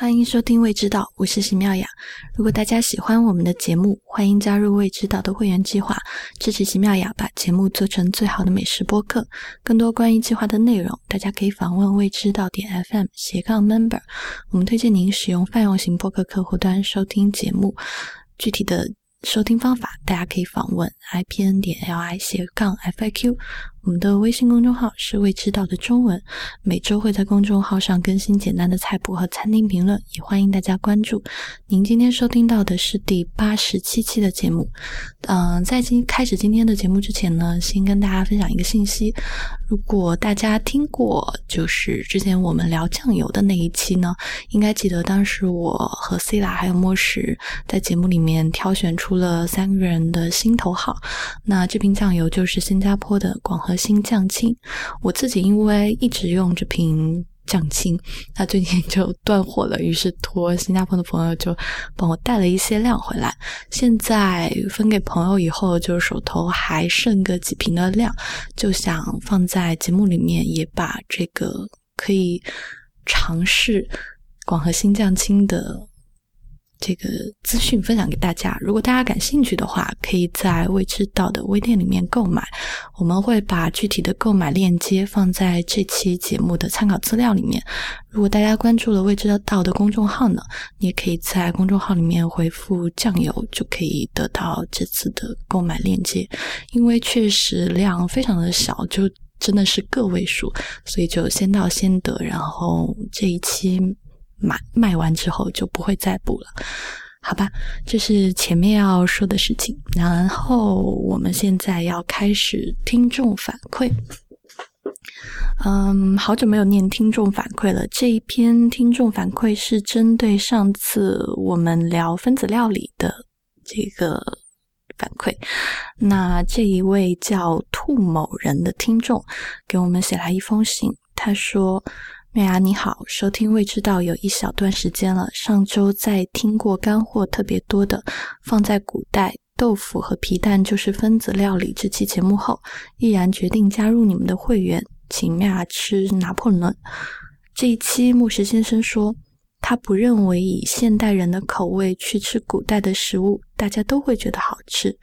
欢迎收听《未知道》，我是席妙雅。如果大家喜欢我们的节目，欢迎加入《未知道》的会员计划，支持席妙雅把节目做成最好的美食播客。更多关于计划的内容，大家可以访问未知道点 FM 斜杠 Member。我们推荐您使用泛用型播客客户端收听节目。具体的收听方法，大家可以访问 ipn 点 li 斜杠 FAQ。我们的微信公众号是未知道的中文，每周会在公众号上更新简单的菜谱和餐厅评论，也欢迎大家关注。您今天收听到的是第八十七期的节目。嗯，在今开始今天的节目之前呢，先跟大家分享一个信息。如果大家听过就是之前我们聊酱油的那一期呢，应该记得当时我和 C 拉还有莫石在节目里面挑选出了三个人的心头好。那这瓶酱油就是新加坡的广和兴酱青。我自己因为一直用这瓶酱青，那最近就断货了，于是托新加坡的朋友就帮我带了一些量回来。现在分给朋友以后，就手头还剩个几瓶的量，就想放在节目里面，也把这个可以尝试广和新酱青的。这个资讯分享给大家，如果大家感兴趣的话，可以在未知道的微店里面购买。我们会把具体的购买链接放在这期节目的参考资料里面。如果大家关注了未知道的公众号呢，你也可以在公众号里面回复“酱油”，就可以得到这次的购买链接。因为确实量非常的小，就真的是个位数，所以就先到先得。然后这一期。买卖完之后就不会再补了，好吧？这是前面要说的事情。然后我们现在要开始听众反馈。嗯，好久没有念听众反馈了。这一篇听众反馈是针对上次我们聊分子料理的这个反馈。那这一位叫兔某人的听众给我们写来一封信，他说。美雅你好，收听未知道有一小段时间了。上周在听过干货特别多的放在古代豆腐和皮蛋就是分子料理这期节目后，毅然决定加入你们的会员，请美雅吃拿破仑。这一期牧石先生说，他不认为以现代人的口味去吃古代的食物，大家都会觉得好吃。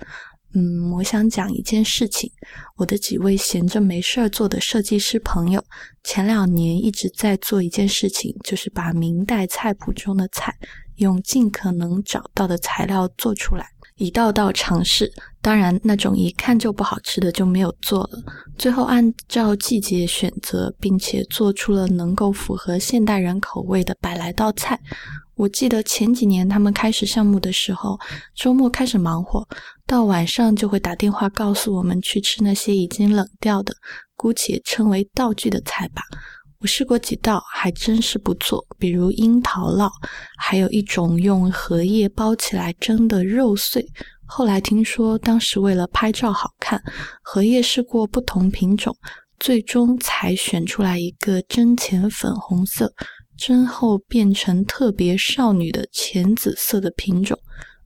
嗯，我想讲一件事情。我的几位闲着没事儿做的设计师朋友，前两年一直在做一件事情，就是把明代菜谱中的菜用尽可能找到的材料做出来，一道道尝试。当然，那种一看就不好吃的就没有做了。最后按照季节选择，并且做出了能够符合现代人口味的百来道菜。我记得前几年他们开始项目的时候，周末开始忙活，到晚上就会打电话告诉我们去吃那些已经冷掉的，姑且称为道具的菜吧。我试过几道，还真是不错，比如樱桃烙，还有一种用荷叶包起来蒸的肉碎。后来听说，当时为了拍照好看，荷叶试过不同品种，最终才选出来一个真浅粉红色。蒸后变成特别少女的浅紫色的品种，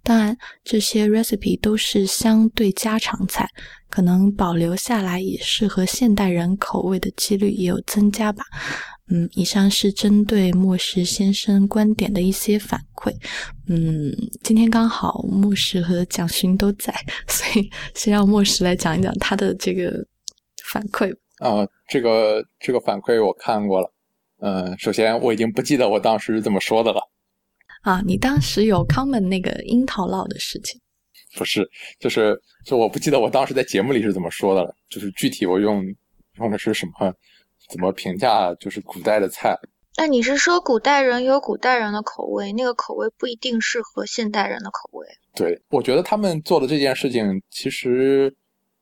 当然这些 recipe 都是相对家常菜，可能保留下来也适合现代人口味的几率也有增加吧。嗯，以上是针对莫石先生观点的一些反馈。嗯，今天刚好莫石和蒋勋都在，所以先让莫石来讲一讲他的这个反馈。啊，这个这个反馈我看过了。嗯，首先我已经不记得我当时是怎么说的了。啊，你当时有 comment 那个樱桃酪的事情？不是，就是就我不记得我当时在节目里是怎么说的了。就是具体我用用的是什么，怎么评价就是古代的菜。那你是说古代人有古代人的口味，那个口味不一定适合现代人的口味？对，我觉得他们做的这件事情其实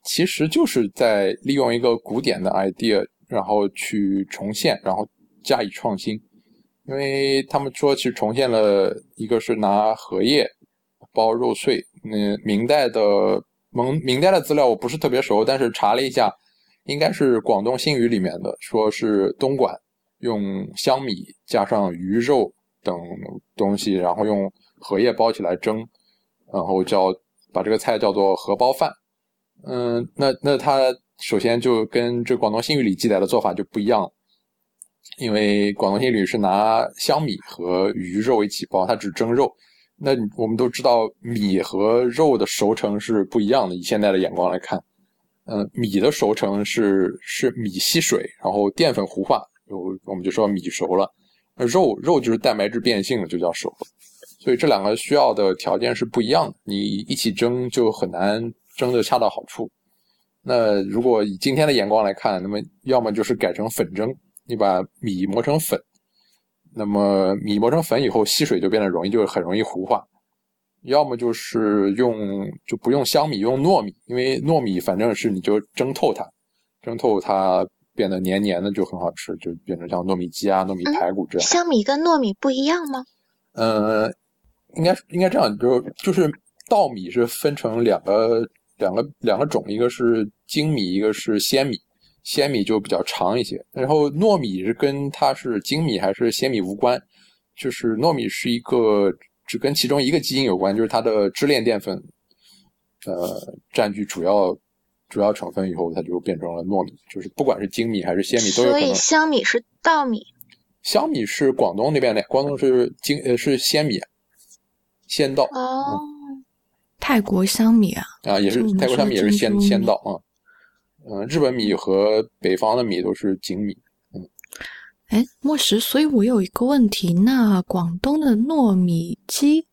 其实就是在利用一个古典的 idea，然后去重现，然后。加以创新，因为他们说其实重现了一个是拿荷叶包肉碎，那明代的明明代的资料我不是特别熟，但是查了一下，应该是广东新语里面的，说是东莞用香米加上鱼肉等东西，然后用荷叶包起来蒸，然后叫把这个菜叫做荷包饭。嗯，那那它首先就跟这广东新语里记载的做法就不一样了。因为广东新旅是拿香米和鱼肉一起包，它只蒸肉。那我们都知道米和肉的熟成是不一样的，以现在的眼光来看，嗯，米的熟成是是米吸水，然后淀粉糊化，有我们就说米熟了。肉肉就是蛋白质变性了，就叫熟了。所以这两个需要的条件是不一样的，你一起蒸就很难蒸的恰到好处。那如果以今天的眼光来看，那么要么就是改成粉蒸，你把米磨成粉，那么米磨成粉以后吸水就变得容易，就很容易糊化；要么就是用就不用香米，用糯米，因为糯米反正是你就蒸透它，蒸透它变得黏黏的就很好吃，就变成像糯米鸡啊、糯米排骨这样。香米跟糯米不一样吗？呃。应该应该这样，就就是稻米是分成两个两个两个种，一个是精米，一个是鲜米。鲜米就比较长一些，然后糯米是跟它是精米还是鲜米无关，就是糯米是一个只跟其中一个基因有关，就是它的支链淀粉，呃，占据主要主要成分以后，它就变成了糯米。就是不管是精米还是鲜米都有可能。所以香米是稻米，香米是广东那边的，广东是精呃是鲜米。仙稻哦，泰国香米啊啊，也是泰国香米也是鲜鲜稻啊，嗯，日本米和北方的米都是精米，嗯，哎，莫石，所以我有一个问题，那广东的糯米鸡，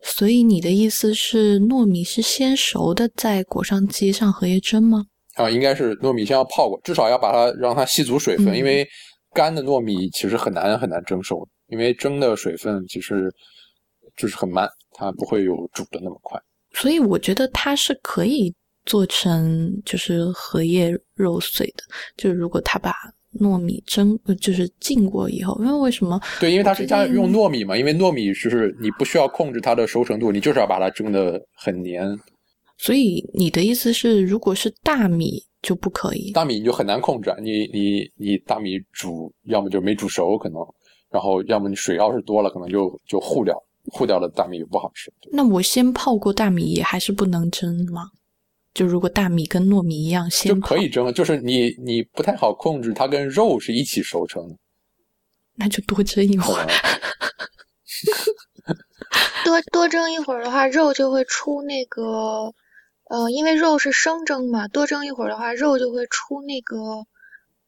所以你的意思是糯米是先熟的再裹上鸡上荷叶蒸吗？啊，应该是糯米先要泡过，至少要把它让它吸足水分，因为干的糯米其实很难很难蒸熟，因为蒸的水分其实。就是很慢，它不会有煮的那么快，所以我觉得它是可以做成就是荷叶肉碎的。就是如果他把糯米蒸，就是浸过以后，因为为什么？对，因为它是加用糯米嘛，因为糯米就是你不需要控制它的熟成度，你就是要把它蒸的很黏。所以你的意思是，如果是大米就不可以？大米你就很难控制，你你你大米煮，要么就没煮熟，可能，然后要么你水要是多了，可能就就糊掉。糊掉了大米就不好吃。那我先泡过大米也还是不能蒸吗？就如果大米跟糯米一样，先就可以蒸，就是你你不太好控制它跟肉是一起熟成的，那就多蒸一会儿。多多蒸一会儿的话，肉就会出那个，呃，因为肉是生蒸嘛，多蒸一会儿的话，肉就会出那个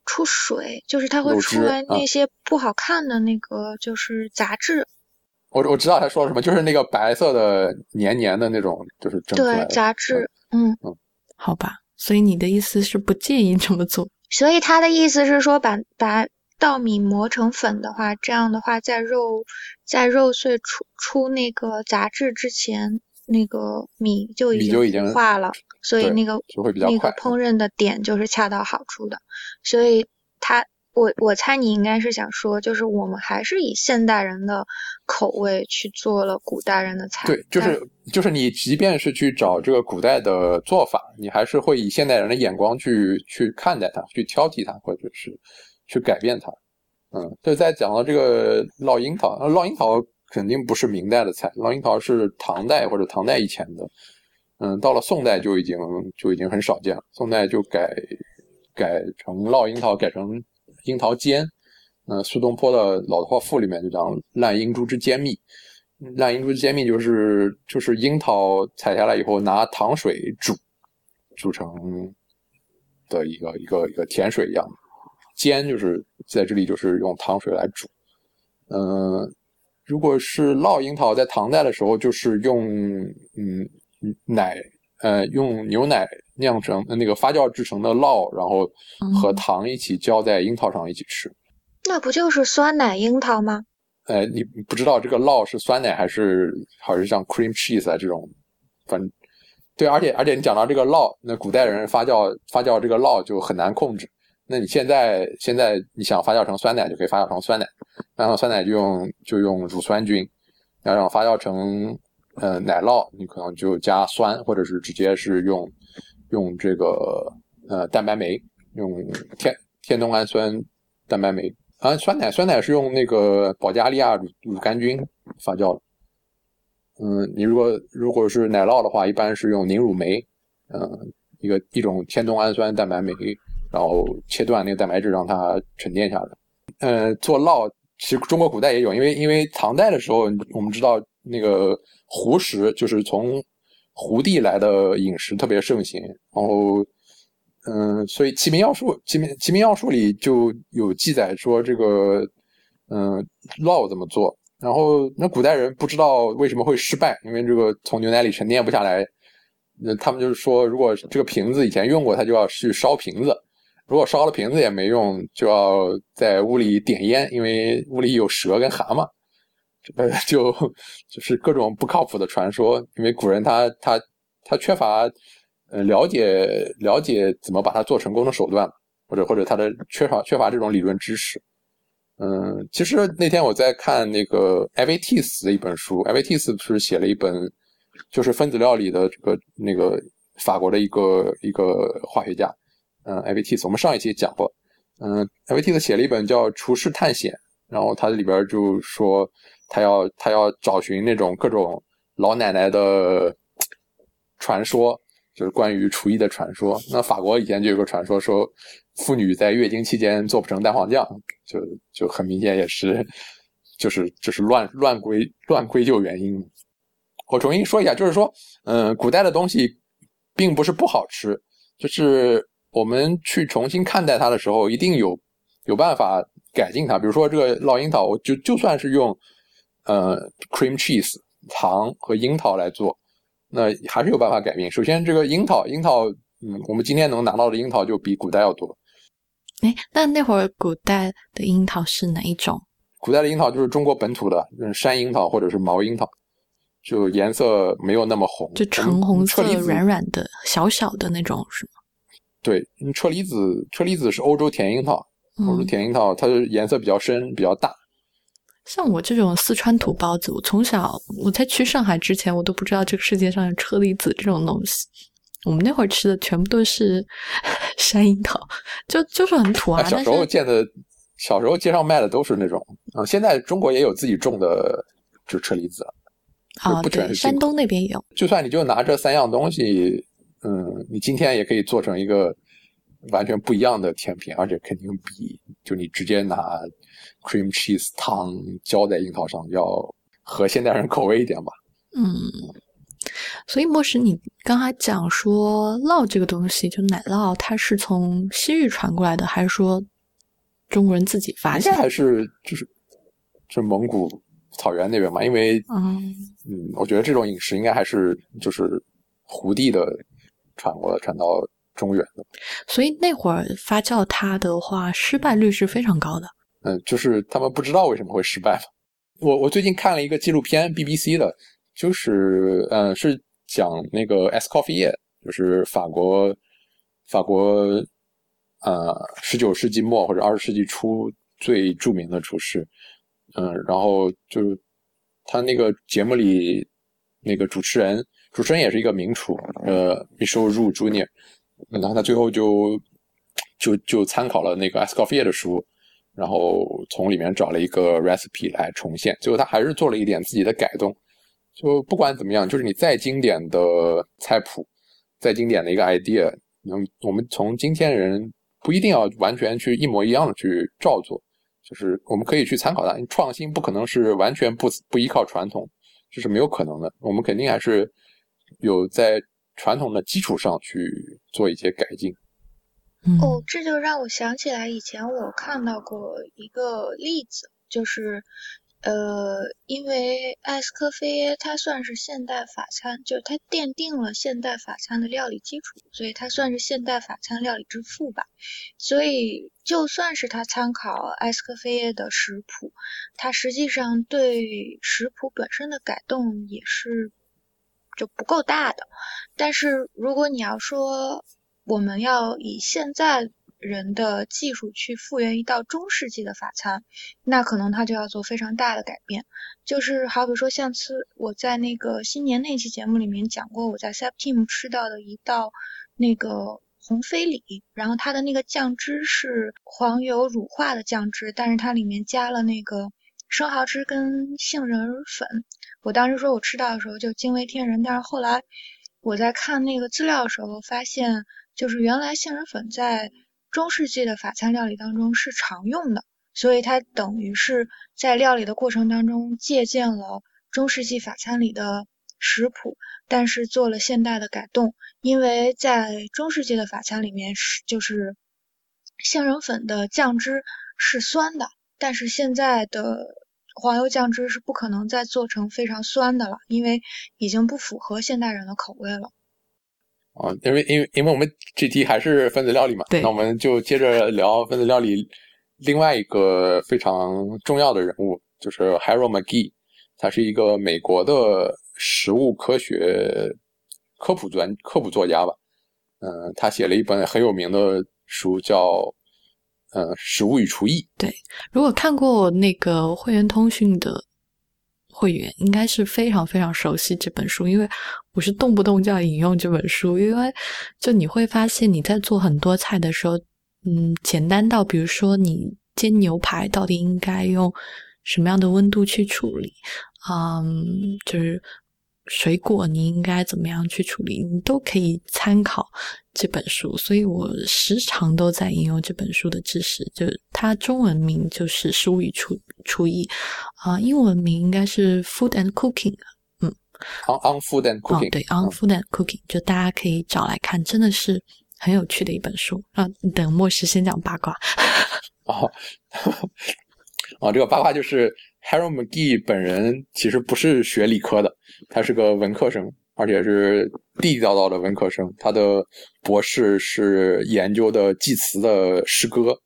出水，就是它会出来那些不好看的那个就是杂质。我我知道他说什么，就是那个白色的黏黏的那种，就是蒸出来的杂质。嗯嗯，好吧。所以你的意思是不建议这么做？所以他的意思是说，把把稻米磨成粉的话，这样的话，在肉在肉碎出出那个杂质之前，那个米就已经化了，所以那个那个烹饪的点就是恰到好处的。所以他。我我猜你应该是想说，就是我们还是以现代人的口味去做了古代人的菜。对，就是就是你即便是去找这个古代的做法，你还是会以现代人的眼光去去看待它，去挑剔它，或者是去改变它。嗯，就在讲到这个烙樱桃，烙樱桃肯定不是明代的菜，烙樱桃是唐代或者唐代以前的。嗯，到了宋代就已经就已经很少见了，宋代就改改成烙樱桃，改成。樱桃煎，呃，苏东坡的老话赋里面就讲“烂樱珠之煎蜜”，烂樱珠之煎蜜就是就是樱桃采下来以后拿糖水煮，煮成的一个一个一个甜水一样的，煎就是在这里就是用糖水来煮，嗯，如果是烙樱桃在唐代的时候就是用嗯奶。呃，用牛奶酿成那个发酵制成的酪，然后和糖一起浇在樱桃上一起吃，那不就是酸奶樱桃吗？呃，你不知道这个酪是酸奶还是还是像 cream cheese 啊这种，反正对，而且而且你讲到这个酪，那古代人发酵发酵这个酪就很难控制，那你现在现在你想发酵成酸奶就可以发酵成酸奶，然后酸奶就用就用乳酸菌，然后发酵成。呃，奶酪你可能就加酸，或者是直接是用用这个呃蛋白酶，用天天冬氨酸蛋白酶啊。酸奶酸奶是用那个保加利亚乳乳杆菌发酵的。嗯，你如果如果是奶酪的话，一般是用凝乳酶，嗯，一个一种天冬氨酸蛋白酶，然后切断那个蛋白质，让它沉淀下来。呃，做酪，其实中国古代也有，因为因为唐代的时候，我们知道那个胡食就是从胡地来的饮食特别盛行，然后，嗯，所以《齐民要术》《齐民齐民要术》里就有记载说这个，嗯，烙怎么做。然后那古代人不知道为什么会失败，因为这个从牛奶里沉淀不下来。那他们就是说，如果这个瓶子以前用过，他就要去烧瓶子；如果烧了瓶子也没用，就要在屋里点烟，因为屋里有蛇跟蛤蟆。呃就就是各种不靠谱的传说，因为古人他他他缺乏呃了解了解怎么把它做成功的手段，或者或者他的缺少缺乏这种理论知识。嗯，其实那天我在看那个艾维蒂斯的一本书，艾维蒂斯是写了一本，就是分子料理的这个那个法国的一个一个化学家，嗯，艾维蒂斯，我们上一期讲过，嗯，艾维蒂斯写了一本叫《厨师探险》，然后他里边就说他要他要找寻那种各种老奶奶的传说，就是关于厨艺的传说。那法国以前就有个传说说。妇女在月经期间做不成蛋黄酱，就就很明显也是，就是就是乱乱归乱归咎原因。我重新说一下，就是说，嗯，古代的东西并不是不好吃，就是我们去重新看待它的时候，一定有有办法改进它。比如说这个烙樱桃，我就就算是用呃 cream cheese 糖和樱桃来做，那还是有办法改变。首先，这个樱桃，樱桃，嗯，我们今天能拿到的樱桃就比古代要多。哎，那那会儿古代的樱桃是哪一种？古代的樱桃就是中国本土的，嗯，山樱桃或者是毛樱桃，就颜色没有那么红，就橙红色、软软的、小小的那种，是吗？对，车厘子，车厘子是欧洲甜樱桃，欧洲甜樱桃它的颜色比较深、比较大。像我这种四川土包子，我从小我在去上海之前，我都不知道这个世界上有车厘子这种东西。我们那会儿吃的全部都是 山樱桃，就就是很土啊。小时候见的，小时候街上卖的都是那种啊。现在中国也有自己种的，就车厘子啊，不全是山东那边也有。就算你就拿这三样东西，嗯，你今天也可以做成一个完全不一样的甜品，而且肯定比就你直接拿 cream cheese 汤浇在樱桃上要合现代人口味一点吧。嗯。所以，莫石，你刚才讲说酪这个东西，就奶酪，它是从西域传过来的，还是说中国人自己发现？还是就是就蒙古草原那边嘛？因为嗯嗯，我觉得这种饮食应该还是就是胡地的传过来传到中原的。所以那会儿发酵它的话，失败率是非常高的。嗯，就是他们不知道为什么会失败嘛。我我最近看了一个纪录片，BBC 的。就是，嗯，是讲那个 s c o f f i e 就是法国，法国，呃，十九世纪末或者二十世纪初最著名的厨师，嗯，然后就是他那个节目里那个主持人，主持人也是一个名厨，呃，Michel Roux Jr 然后他最后就就就参考了那个 s c o f f i e 的书，然后从里面找了一个 recipe 来重现，最后他还是做了一点自己的改动。就不管怎么样，就是你再经典的菜谱，再经典的一个 idea，能我们从今天人不一定要完全去一模一样的去照做，就是我们可以去参考它。创新不可能是完全不不依靠传统，这是没有可能的。我们肯定还是有在传统的基础上去做一些改进。哦，这就让我想起来以前我看到过一个例子，就是。呃，因为艾斯科菲耶他算是现代法餐，就是他奠定了现代法餐的料理基础，所以他算是现代法餐料理之父吧。所以就算是他参考艾斯科菲耶的食谱，他实际上对食谱本身的改动也是就不够大的。但是如果你要说我们要以现在。人的技术去复原一道中世纪的法餐，那可能它就要做非常大的改变。就是好比说，上次我在那个新年那期节目里面讲过，我在 Septim 吃到的一道那个红飞里，然后它的那个酱汁是黄油乳化的酱汁，但是它里面加了那个生蚝汁跟杏仁粉。我当时说我吃到的时候就惊为天人，但是后来我在看那个资料的时候发现，就是原来杏仁粉在中世纪的法餐料理当中是常用的，所以它等于是在料理的过程当中借鉴了中世纪法餐里的食谱，但是做了现代的改动。因为在中世纪的法餐里面是就是杏仁粉的酱汁是酸的，但是现在的黄油酱汁是不可能再做成非常酸的了，因为已经不符合现代人的口味了。啊，因为因为因为我们这题还是分子料理嘛，对那我们就接着聊分子料理另外一个非常重要的人物，就是 Harold McGee，他是一个美国的食物科学科普专科普作家吧，嗯、他写了一本很有名的书叫呃《食物与厨艺》，对如果看过那个会员通讯的会员，应该是非常非常熟悉这本书，因为我是动不动就要引用这本书，因为就你会发现你在做很多菜的时候，嗯，简单到比如说你煎牛排到底应该用什么样的温度去处理，嗯，就是水果你应该怎么样去处理，你都可以参考这本书，所以我时常都在引用这本书的知识。就是它中文名就是《食物与厨厨艺》，啊、英文名应该是《Food and Cooking》。On on Food and 哦 Cooking，，对，《On Food and Cooking》，就大家可以找来看，真的是很有趣的一本书。啊，等末时先讲八卦。哦，啊，这个八卦就是 Harold McGee 本人其实不是学理科的，他是个文科生，而且是地地道道的文科生。他的博士是研究的祭词的诗歌。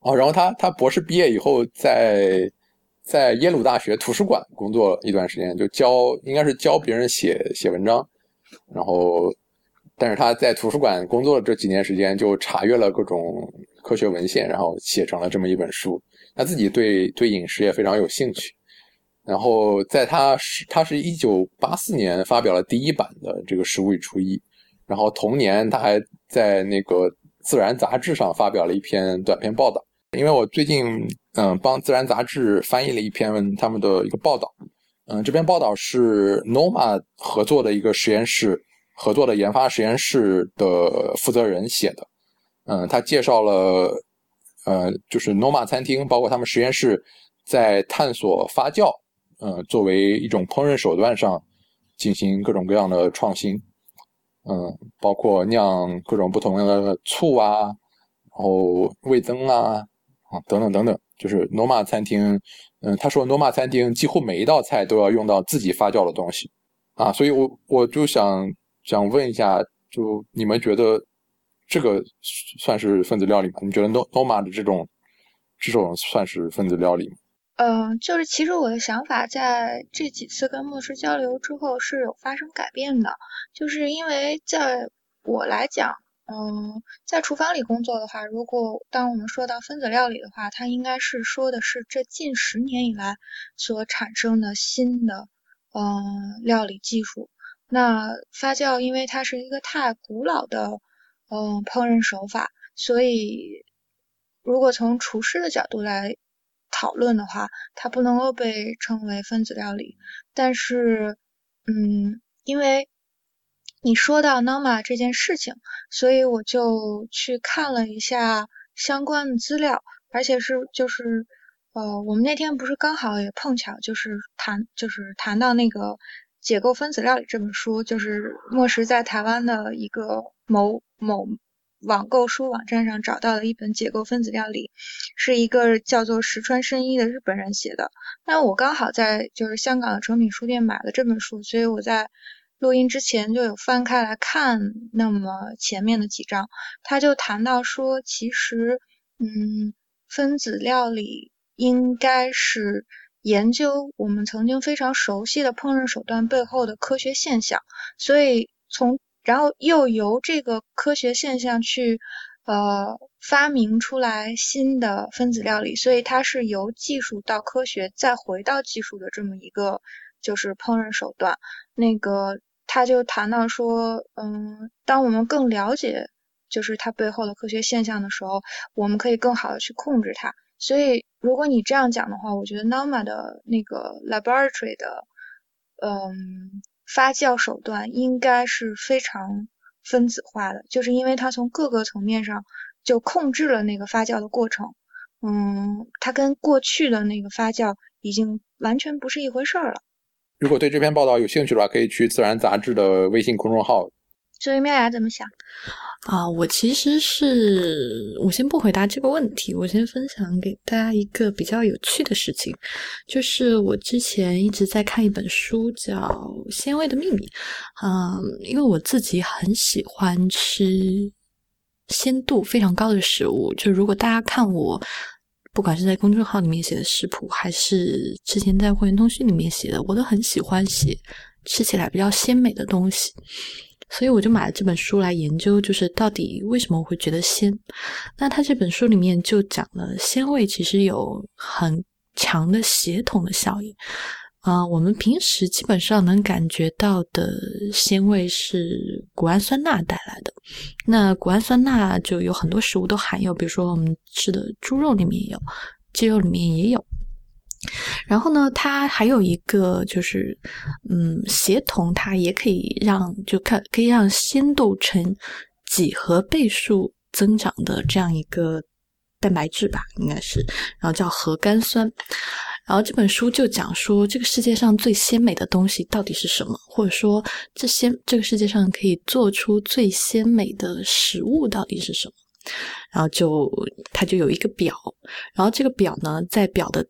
啊，然后他他博士毕业以后在在耶鲁大学图书馆工作一段时间，就教应该是教别人写写文章，然后但是他在图书馆工作这几年时间，就查阅了各种科学文献，然后写成了这么一本书。他自己对对饮食也非常有兴趣，然后在他是他是一九八四年发表了第一版的这个《食物与厨艺》，然后同年他还在那个《自然》杂志上发表了一篇短篇报道。因为我最近嗯帮《自然》杂志翻译了一篇他们的一个报道，嗯，这篇报道是 Noma 合作的一个实验室合作的研发实验室的负责人写的，嗯，他介绍了呃，就是 Noma 餐厅，包括他们实验室在探索发酵，呃，作为一种烹饪手段上进行各种各样的创新，嗯，包括酿各种不同的醋啊，然后味增啊，啊等等等等，就是 Noma 餐厅，嗯，他说 Noma 餐厅几乎每一道菜都要用到自己发酵的东西，啊，所以我我就想想问一下，就你们觉得这个算是分子料理吗？你觉得 No Noma 的这种这种算是分子料理吗？嗯，就是其实我的想法在这几次跟牧师交流之后是有发生改变的，就是因为在我来讲，嗯，在厨房里工作的话，如果当我们说到分子料理的话，它应该是说的是这近十年以来所产生的新的嗯料理技术。那发酵，因为它是一个太古老的嗯烹饪手法，所以如果从厨师的角度来讨论的话，它不能够被称为分子料理。但是，嗯，因为你说到 Noma 这件事情，所以我就去看了一下相关的资料，而且是就是呃，我们那天不是刚好也碰巧就是谈就是谈到那个《解构分子料理》这本书，就是莫石在台湾的一个某某网购书网站上找到了一本《解构分子料理》，是一个叫做石川伸一的日本人写的。那我刚好在就是香港的诚品书店买了这本书，所以我在录音之前就有翻开来看那么前面的几章，他就谈到说，其实嗯，分子料理应该是研究我们曾经非常熟悉的烹饪手段背后的科学现象，所以从然后又由这个科学现象去呃发明出来新的分子料理，所以它是由技术到科学再回到技术的这么一个就是烹饪手段。那个他就谈到说，嗯，当我们更了解就是它背后的科学现象的时候，我们可以更好的去控制它。所以如果你这样讲的话，我觉得 Noma 的那个 laboratory 的嗯发酵手段应该是非常分子化的，就是因为它从各个层面上就控制了那个发酵的过程。嗯，它跟过去的那个发酵已经完全不是一回事儿了。如果对这篇报道有兴趣的话，可以去《自然》杂志的微信公众号。至于，妙雅怎么想？啊，我其实是我先不回答这个问题，我先分享给大家一个比较有趣的事情，就是我之前一直在看一本书，叫《鲜味的秘密》。嗯，因为我自己很喜欢吃鲜度非常高的食物，就如果大家看我。不管是在公众号里面写的食谱，还是之前在会员通讯里面写的，我都很喜欢写吃起来比较鲜美的东西，所以我就买了这本书来研究，就是到底为什么我会觉得鲜。那他这本书里面就讲了鲜味其实有很强的协同的效应。啊，我们平时基本上能感觉到的鲜味是谷氨酸钠带来的。那谷氨酸钠就有很多食物都含有，比如说我们吃的猪肉里面也有，鸡肉里面也有。然后呢，它还有一个就是，嗯，协同它也可以让就看可以让鲜度呈几何倍数增长的这样一个蛋白质吧，应该是，然后叫核苷酸。然后这本书就讲说，这个世界上最鲜美的东西到底是什么？或者说，这些这个世界上可以做出最鲜美的食物到底是什么？然后就它就有一个表，然后这个表呢，在表的，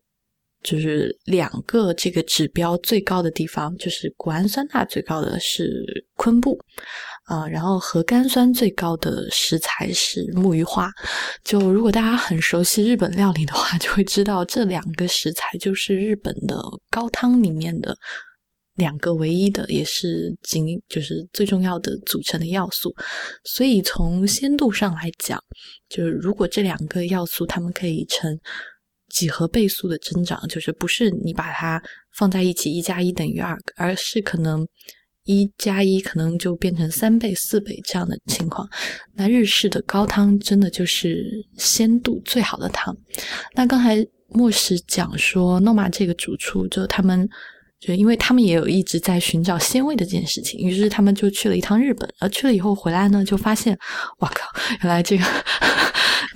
就是两个这个指标最高的地方，就是谷氨酸钠最高的是昆布。啊，然后核苷酸最高的食材是木鱼花。就如果大家很熟悉日本料理的话，就会知道这两个食材就是日本的高汤里面的两个唯一的，也是仅就是最重要的组成的要素。所以从鲜度上来讲，就是如果这两个要素它们可以成几何倍速的增长，就是不是你把它放在一起一加一等于二，而是可能。一加一可能就变成三倍、四倍这样的情况。那日式的高汤真的就是鲜度最好的汤。那刚才莫石讲说，诺玛这个主厨就他们，就因为他们也有一直在寻找鲜味的这件事情，于是他们就去了一趟日本。而去了以后回来呢，就发现，哇靠，原来这个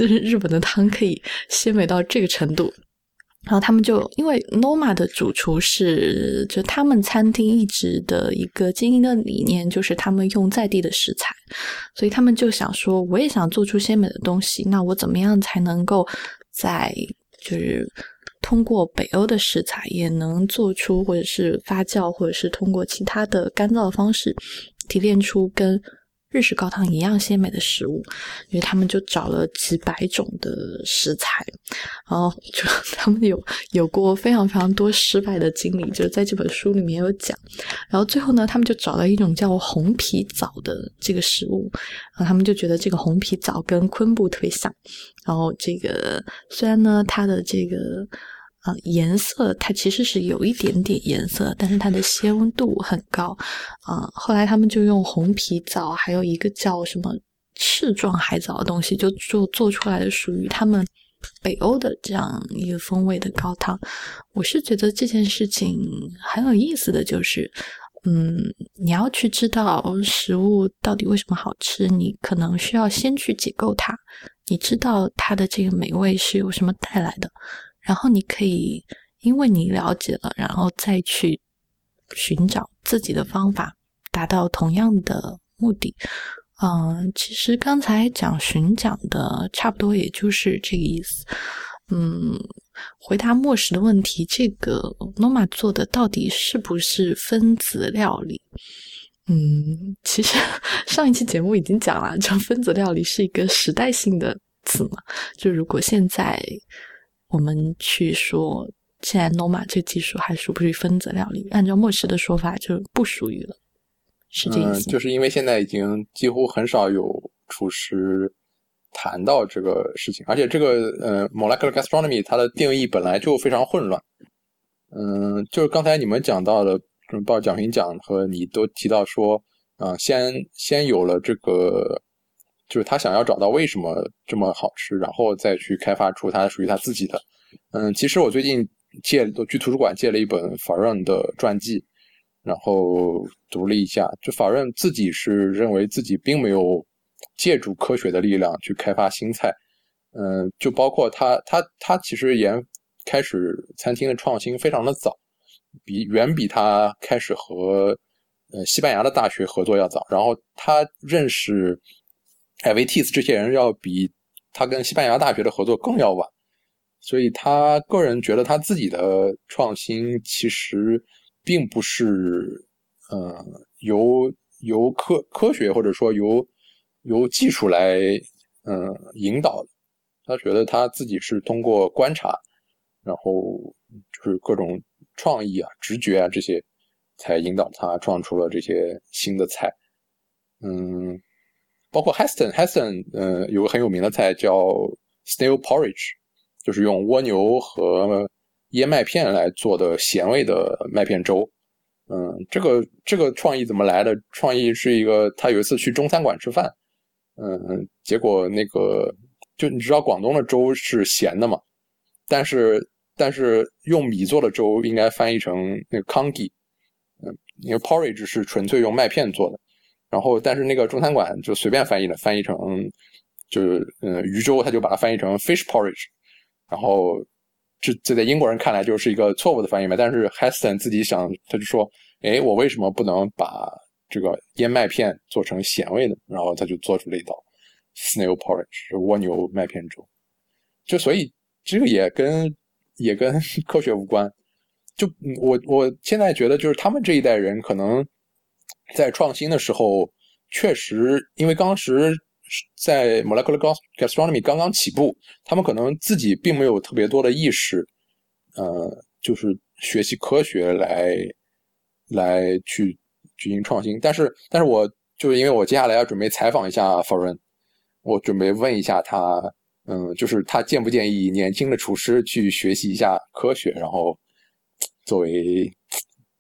就 是日本的汤可以鲜美到这个程度。然后他们就因为 Noma 的主厨是就他们餐厅一直的一个经营的理念，就是他们用在地的食材，所以他们就想说，我也想做出鲜美的东西，那我怎么样才能够在就是通过北欧的食材也能做出，或者是发酵，或者是通过其他的干燥的方式提炼出跟。日式高汤一样鲜美的食物，因为他们就找了几百种的食材，然后就他们有有过非常非常多失败的经历，就是在这本书里面有讲。然后最后呢，他们就找到一种叫红皮枣的这个食物，然后他们就觉得这个红皮枣跟昆布特别像。然后这个虽然呢，它的这个。啊，颜色它其实是有一点点颜色，但是它的鲜度很高。啊，后来他们就用红皮枣，还有一个叫什么翅状海藻的东西，就做做出来的属于他们北欧的这样一个风味的高汤。我是觉得这件事情很有意思的就是，嗯，你要去知道食物到底为什么好吃，你可能需要先去解构它，你知道它的这个美味是由什么带来的。然后你可以，因为你了解了，然后再去寻找自己的方法，达到同样的目的。嗯，其实刚才讲寻讲的差不多，也就是这个意思。嗯，回答末石的问题，这个 Noma 做的到底是不是分子料理？嗯，其实 上一期节目已经讲了，就分子料理是一个时代性的词嘛。就如果现在。我们去说，现在 Noma 这技术还属不属于分子料理？按照莫石的说法，就不属于了，是这意思。就是因为现在已经几乎很少有厨师谈到这个事情，而且这个呃，molecular gastronomy 它的定义本来就非常混乱。嗯，就是刚才你们讲到的，报蒋勋讲和你都提到说，啊，先先有了这个。就是他想要找到为什么这么好吃，然后再去开发出它属于他自己的。嗯，其实我最近借去图书馆借了一本法润的传记，然后读了一下。就法润自己是认为自己并没有借助科学的力量去开发新菜，嗯，就包括他他他其实研开始餐厅的创新非常的早，比远比他开始和呃西班牙的大学合作要早。然后他认识艾维蒂斯这些人要比他跟西班牙大学的合作更要晚，所以他个人觉得他自己的创新其实并不是呃由由科科学或者说由由技术来嗯引导的。他觉得他自己是通过观察，然后就是各种创意啊、直觉啊这些，才引导他创出了这些新的菜。嗯，包括 Heston，Heston，嗯，有个很有名的菜叫 Snail Porridge，就是用蜗牛和燕麦片来做的咸味的麦片粥。嗯，这个这个创意怎么来的？创意是一个他有一次去中餐馆吃饭，嗯，结果那个。就你知道广东的粥是咸的嘛？但是但是用米做的粥应该翻译成那个 Congee，嗯，因为 porridge 是纯粹用麦片做的。然后但是那个中餐馆就随便翻译的，翻译成就是嗯鱼粥，他就把它翻译成 fish porridge。然后这这在英国人看来就是一个错误的翻译嘛。但是 Heston 自己想，他就说，哎，我为什么不能把这个燕麦片做成咸味的？然后他就做出了一道。Snail porridge 蜗牛麦片粥，就所以这个也跟也跟 科学无关。就我我现在觉得，就是他们这一代人可能在创新的时候，确实因为当时在 molecular gastronomy 刚刚起步，他们可能自己并没有特别多的意识，呃，就是学习科学来来去进行创新。但是，但是我就是因为我接下来要准备采访一下 Foreign，我准备问一下他，嗯，就是他建不建议年轻的厨师去学习一下科学，然后作为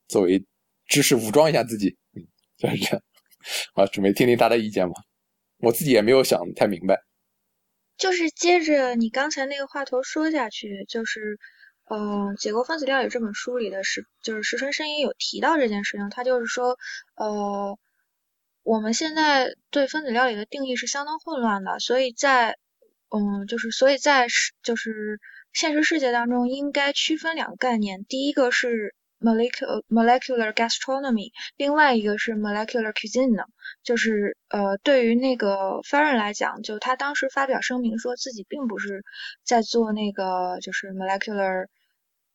作为知识武装一下自己，就是这样。啊，准备听听他的意见吧。我自己也没有想太明白。就是接着你刚才那个话头说下去，就是，呃，《解构分子料理》这本书里的是，就是石川生也有提到这件事情，他就是说，呃。我们现在对分子料理的定义是相当混乱的，所以在，嗯，就是所以在是就是现实世界当中应该区分两个概念，第一个是 molecular molecular gastronomy，另外一个是 molecular cuisine 呢。就是呃，对于那个 f e r r n 来讲，就他当时发表声明说自己并不是在做那个就是 molecular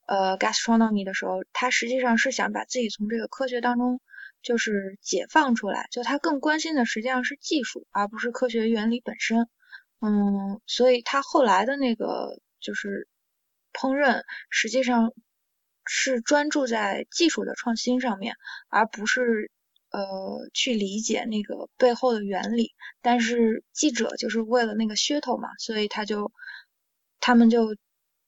呃 gastronomy 的时候，他实际上是想把自己从这个科学当中。就是解放出来，就他更关心的实际上是技术，而不是科学原理本身。嗯，所以他后来的那个就是烹饪，实际上是专注在技术的创新上面，而不是呃去理解那个背后的原理。但是记者就是为了那个噱头嘛，所以他就他们就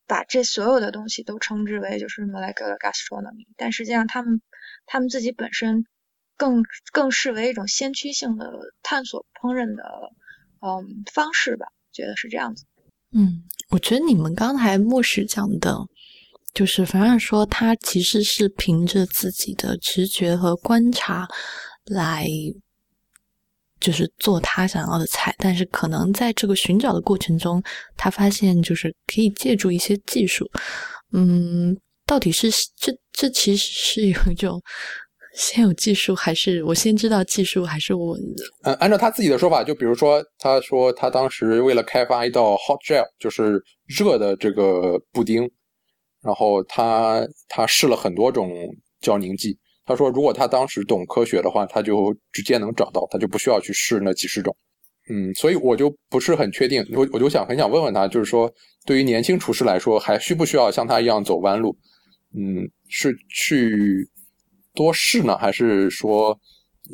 把这所有的东西都称之为就是 molecular gastronomy，但实际上他们他们自己本身。更更视为一种先驱性的探索烹饪的嗯方式吧，觉得是这样子。嗯，我觉得你们刚才牧师讲的，就是反而说他其实是凭着自己的直觉和观察来，就是做他想要的菜，但是可能在这个寻找的过程中，他发现就是可以借助一些技术。嗯，到底是这这其实是有一种。先有技术还是我先知道技术还是我？嗯，按照他自己的说法，就比如说，他说他当时为了开发一道 hot gel，就是热的这个布丁，然后他他试了很多种胶凝剂。他说，如果他当时懂科学的话，他就直接能找到，他就不需要去试那几十种。嗯，所以我就不是很确定，我我就想很想问问他，就是说，对于年轻厨师来说，还需不需要像他一样走弯路？嗯，是去。多试呢，还是说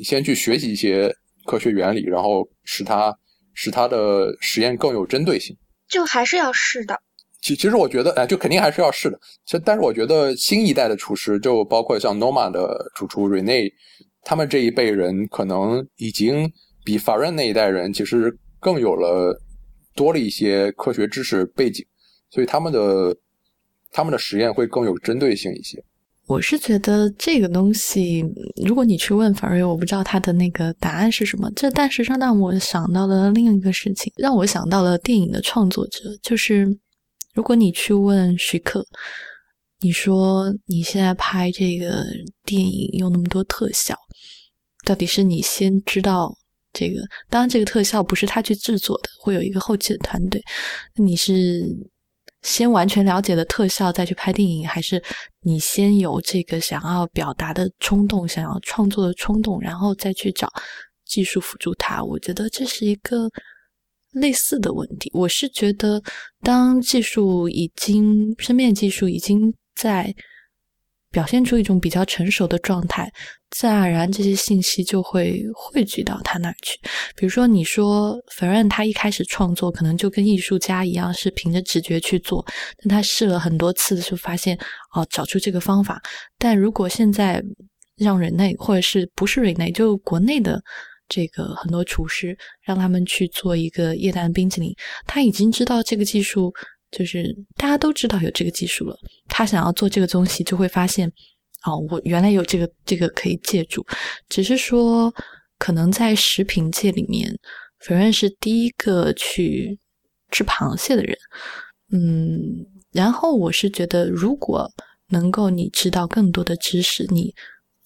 先去学习一些科学原理，然后使他使他的实验更有针对性？就还是要试的。其其实我觉得，哎，就肯定还是要试的。其实，但是我觉得新一代的厨师，就包括像 Noma 的主厨 Rene，他们这一辈人，可能已经比法润那一代人其实更有了多了一些科学知识背景，所以他们的他们的实验会更有针对性一些。我是觉得这个东西，如果你去问法瑞，我不知道他的那个答案是什么。这但是让我想到了另一个事情，让我想到了电影的创作者，就是如果你去问徐克，你说你现在拍这个电影用那么多特效，到底是你先知道这个？当然，这个特效不是他去制作的，会有一个后期的团队。你是？先完全了解了特效再去拍电影，还是你先有这个想要表达的冲动、想要创作的冲动，然后再去找技术辅助他？我觉得这是一个类似的问题。我是觉得，当技术已经身边的技术已经在。表现出一种比较成熟的状态，自然而然这些信息就会汇聚到他那儿去。比如说，你说否认他一开始创作可能就跟艺术家一样，是凭着直觉去做，但他试了很多次就发现哦，找出这个方法。但如果现在让人类或者是不是人类，就国内的这个很多厨师，让他们去做一个液氮冰淇淋，他已经知道这个技术。就是大家都知道有这个技术了，他想要做这个东西，就会发现，哦，我原来有这个这个可以借助。只是说，可能在食品界里面，否认是第一个去吃螃蟹的人。嗯，然后我是觉得，如果能够你知道更多的知识，你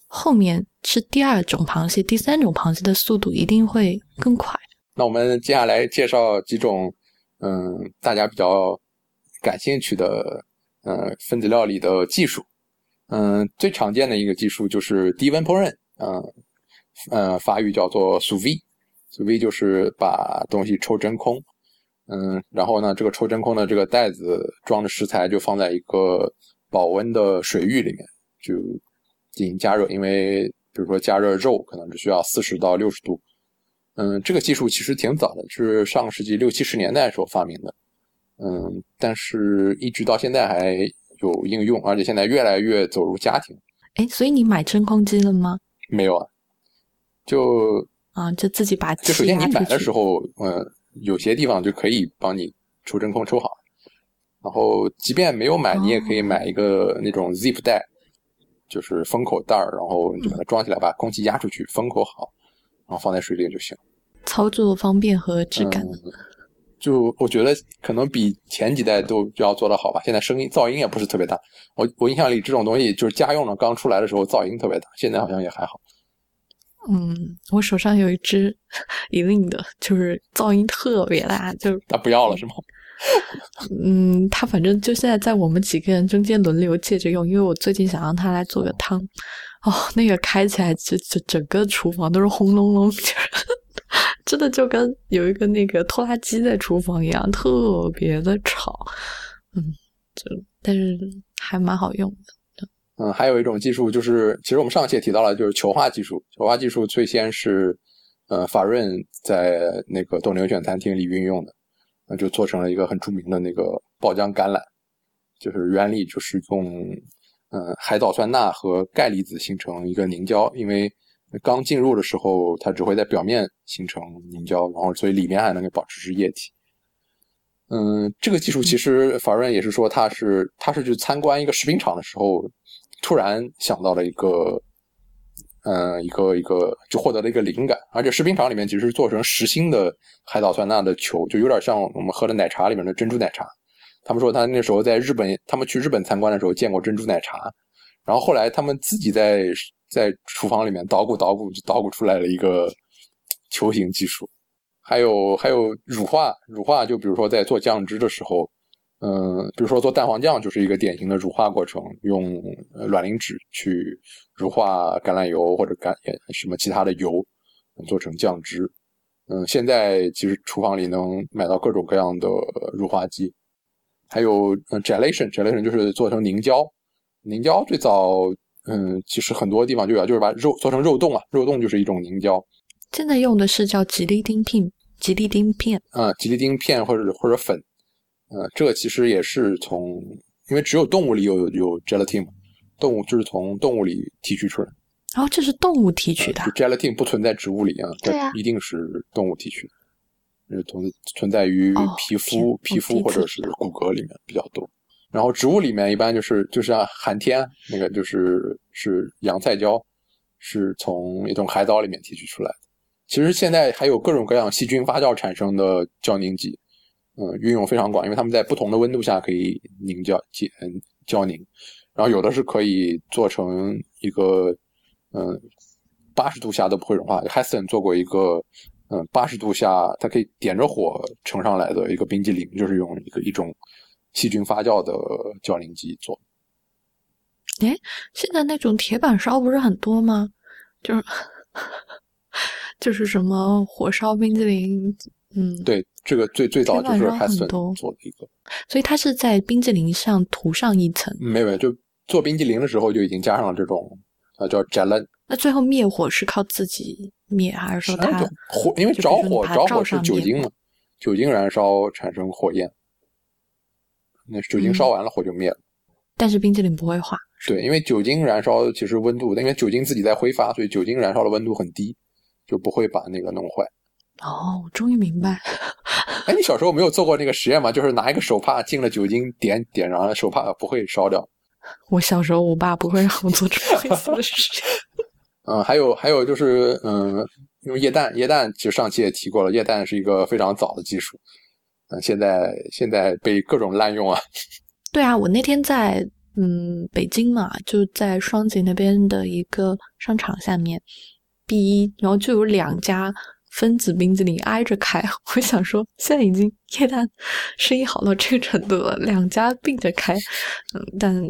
后面吃第二种螃蟹、第三种螃蟹的速度一定会更快。那我们接下来介绍几种，嗯，大家比较。感兴趣的，呃，分子料理的技术，嗯，最常见的一个技术就是低温烹饪，嗯，呃，法语叫做 sous vide，sous vide 就是把东西抽真空，嗯，然后呢，这个抽真空的这个袋子装的食材就放在一个保温的水域里面，就进行加热，因为比如说加热肉可能只需要四十到六十度，嗯，这个技术其实挺早的，是上个世纪六七十年代时候发明的。嗯，但是一直到现在还有应用，而且现在越来越走入家庭。哎，所以你买真空机了吗？没有啊，就啊，就自己把。就首先你买的时候，嗯，有些地方就可以帮你抽真空抽好。然后即便没有买，你也可以买一个那种 zip 袋，就是封口袋儿，然后你就把它装起来，把空气压出去，封口好，然后放在水里就行。操作方便和质感。就我觉得可能比前几代都要做得好吧。现在声音噪音也不是特别大。我我印象里这种东西就是家用的，刚出来的时候噪音特别大，现在好像也还好。嗯，我手上有一只 一令的，就是噪音特别大，就他不要了是吗？嗯，他反正就现在在我们几个人中间轮流借着用，因为我最近想让他来做个汤。哦，那个开起来就就整个厨房都是轰隆隆。真的就跟有一个那个拖拉机在厨房一样，特别的吵。嗯，就但是还蛮好用的。嗯，还有一种技术就是，其实我们上期也提到了，就是球化技术。球化技术最先是，呃，法润在那个斗牛犬餐厅里运用的，那就做成了一个很著名的那个爆浆橄榄。就是原理就是用，嗯，海藻酸钠和钙离子形成一个凝胶，因为。刚进入的时候，它只会在表面形成凝胶，然后所以里面还能够保持是液体。嗯，这个技术其实法润也是说，他是他是去参观一个食品厂的时候，突然想到了一个，嗯，一个一个就获得了一个灵感。而且食品厂里面其实做成实心的海藻酸钠的球，就有点像我们喝的奶茶里面的珍珠奶茶。他们说他那时候在日本，他们去日本参观的时候见过珍珠奶茶，然后后来他们自己在。在厨房里面捣鼓捣鼓，就捣鼓出来了一个球形技术。还有还有乳化，乳化就比如说在做酱汁的时候，嗯，比如说做蛋黄酱就是一个典型的乳化过程，用卵磷脂去乳化橄榄油或者橄什么其他的油，做成酱汁。嗯，现在其实厨房里能买到各种各样的乳化剂。还有嗯，gelation，gelation 就是做成凝胶，凝胶最早。嗯，其实很多地方就有就是把肉做成肉冻啊，肉冻就是一种凝胶。现在用的是叫吉利丁片，吉利丁片啊，吉利丁片或者或者粉，呃，这个其实也是从，因为只有动物里有有 gelatin，嘛动物就是从动物里提取出来。哦，这是动物提取的，gelatin 不存在植物里啊，对啊一定是动物提取的，是存存在于皮肤、皮肤或者是骨骼里面比较多。然后植物里面一般就是就是像寒天那个就是是洋菜胶，是从一种海藻里面提取出来的。其实现在还有各种各样细菌发酵产生的胶凝剂，嗯，运用非常广，因为它们在不同的温度下可以凝胶结胶凝，然后有的是可以做成一个嗯八十度下都不会融化。Heston 做过一个嗯八十度下它可以点着火盛上来的一个冰激凌，就是用一个一种细菌发酵的胶凝剂做。哎，现在那种铁板烧不是很多吗？就是。就是什么火烧冰激凌，嗯，对，这个最最早就是海森做的一个，所以它是在冰激凌上涂上一层，没有，就做冰激凌的时候就已经加上了这种啊叫 gel。那最后灭火是靠自己灭，还是说它火？因为着火着火是酒精嘛，酒精燃烧产生火焰，那酒精烧完了火就灭了。但是冰激凌不会化。对，因为酒精燃烧其实温度，因为酒精自己在挥发，所以酒精燃烧的温度很低。就不会把那个弄坏。哦，我终于明白。哎，你小时候没有做过那个实验吗？就是拿一个手帕进了酒精，点点燃了手帕不会烧掉。我小时候，我爸不会让我做这类似的实验。嗯，还有还有就是，嗯，用液氮，液氮其实上期也提过了，液氮是一个非常早的技术。嗯，现在现在被各种滥用啊。对啊，我那天在嗯北京嘛，就在双井那边的一个商场下面。B 一，然后就有两家分子冰激凌挨着开。我想说，现在已经液氮生意好到这个程度了，两家并着开。嗯，但，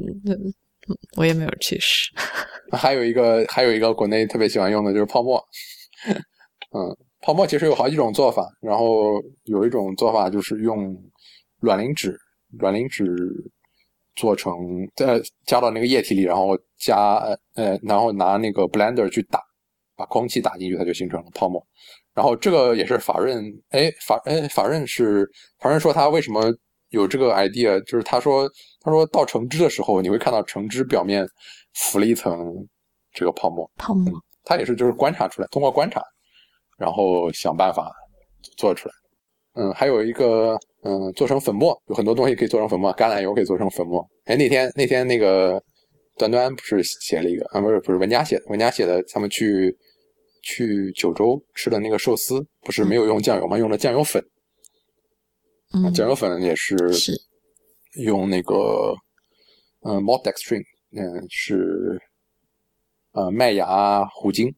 我也没有去试。还有一个，还有一个国内特别喜欢用的就是泡沫。嗯，泡沫其实有好几种做法，然后有一种做法就是用卵磷脂，卵磷脂做成，再加到那个液体里，然后加呃，然后拿那个 blender 去打。把空气打进去，它就形成了泡沫。然后这个也是法润，哎法哎法润是法润说他为什么有这个 idea，就是他说他说到橙汁的时候，你会看到橙汁表面浮了一层这个泡沫。泡沫，他也是就是观察出来，通过观察，然后想办法做出来。嗯，还有一个嗯，做成粉末，有很多东西可以做成粉末，橄榄油可以做成粉末。哎，那天那天那个端端不是写了一个啊，不是不是文佳写的，文佳写的，他们去。去九州吃的那个寿司，不是没有用酱油吗？用了酱油粉。嗯，酱油粉也是是用那个嗯 dextrin，嗯是呃麦芽糊精，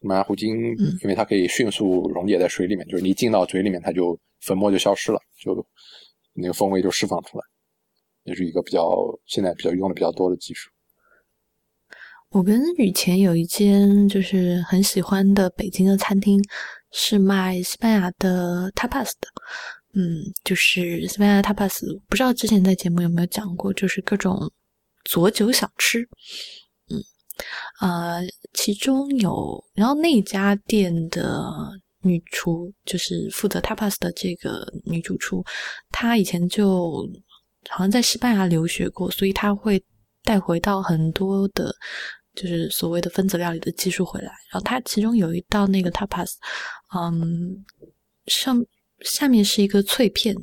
麦芽糊精，因为它可以迅速溶解在水里面，就是你进到嘴里面，它就粉末就消失了，就那个风味就释放出来，也是一个比较现在比较用的比较多的技术。我跟雨前有一间就是很喜欢的北京的餐厅，是卖西班牙的 tapas 的。嗯，就是西班牙 tapas，不知道之前在节目有没有讲过，就是各种佐酒小吃。嗯，呃，其中有，然后那家店的女厨就是负责 tapas 的这个女主厨，她以前就好像在西班牙留学过，所以她会带回到很多的。就是所谓的分子料理的技术回来，然后它其中有一道那个 tapas，嗯，上下面是一个脆片，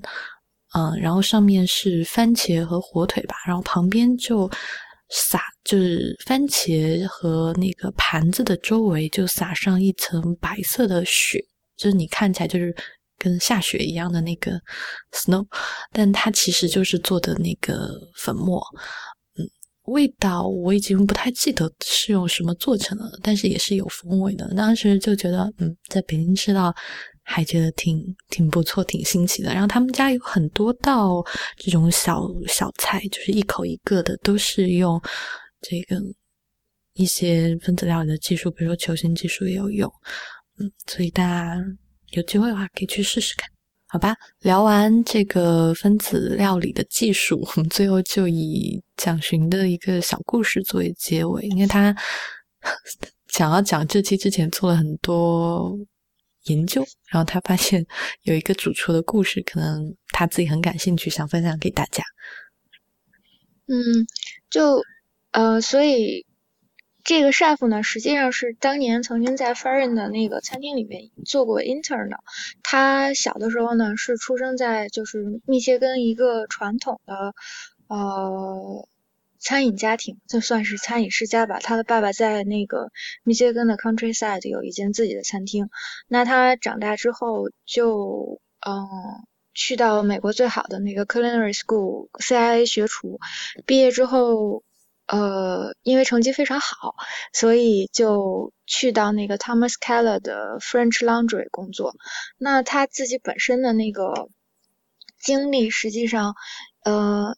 嗯，然后上面是番茄和火腿吧，然后旁边就撒就是番茄和那个盘子的周围就撒上一层白色的雪，就是你看起来就是跟下雪一样的那个 snow，但它其实就是做的那个粉末。味道我已经不太记得是用什么做成的，但是也是有风味的。当时就觉得，嗯，在北京吃到还觉得挺挺不错，挺新奇的。然后他们家有很多道这种小小菜，就是一口一个的，都是用这个一些分子料理的技术，比如说球形技术也有用。嗯，所以大家有机会的话可以去试试看。好吧，聊完这个分子料理的技术，我们最后就以蒋勋的一个小故事作为结尾。因为他 想要讲这期之前做了很多研究，然后他发现 有一个主厨的故事，可能他自己很感兴趣，想分享给大家。嗯，就呃，所以。这个 chef 呢，实际上是当年曾经在 f a r e n 的那个餐厅里面做过 intern 的。他小的时候呢，是出生在就是密歇根一个传统的呃餐饮家庭，就算是餐饮世家吧。他的爸爸在那个密歇根的 countryside 有一间自己的餐厅。那他长大之后就嗯去到美国最好的那个 culinary school CIA 学厨，毕业之后。呃，因为成绩非常好，所以就去到那个 Thomas Keller 的 French Laundry 工作。那他自己本身的那个经历，实际上，呃，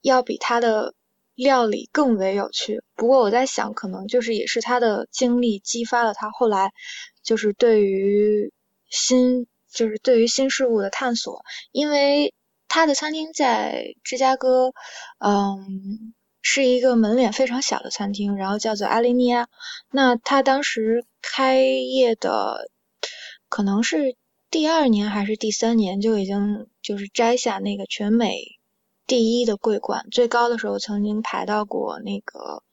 要比他的料理更为有趣。不过我在想，可能就是也是他的经历激发了他后来，就是对于新，就是对于新事物的探索。因为他的餐厅在芝加哥，嗯。是一个门脸非常小的餐厅，然后叫做阿利尼亚。那他当时开业的可能是第二年还是第三年就已经就是摘下那个全美第一的桂冠，最高的时候曾经排到过那个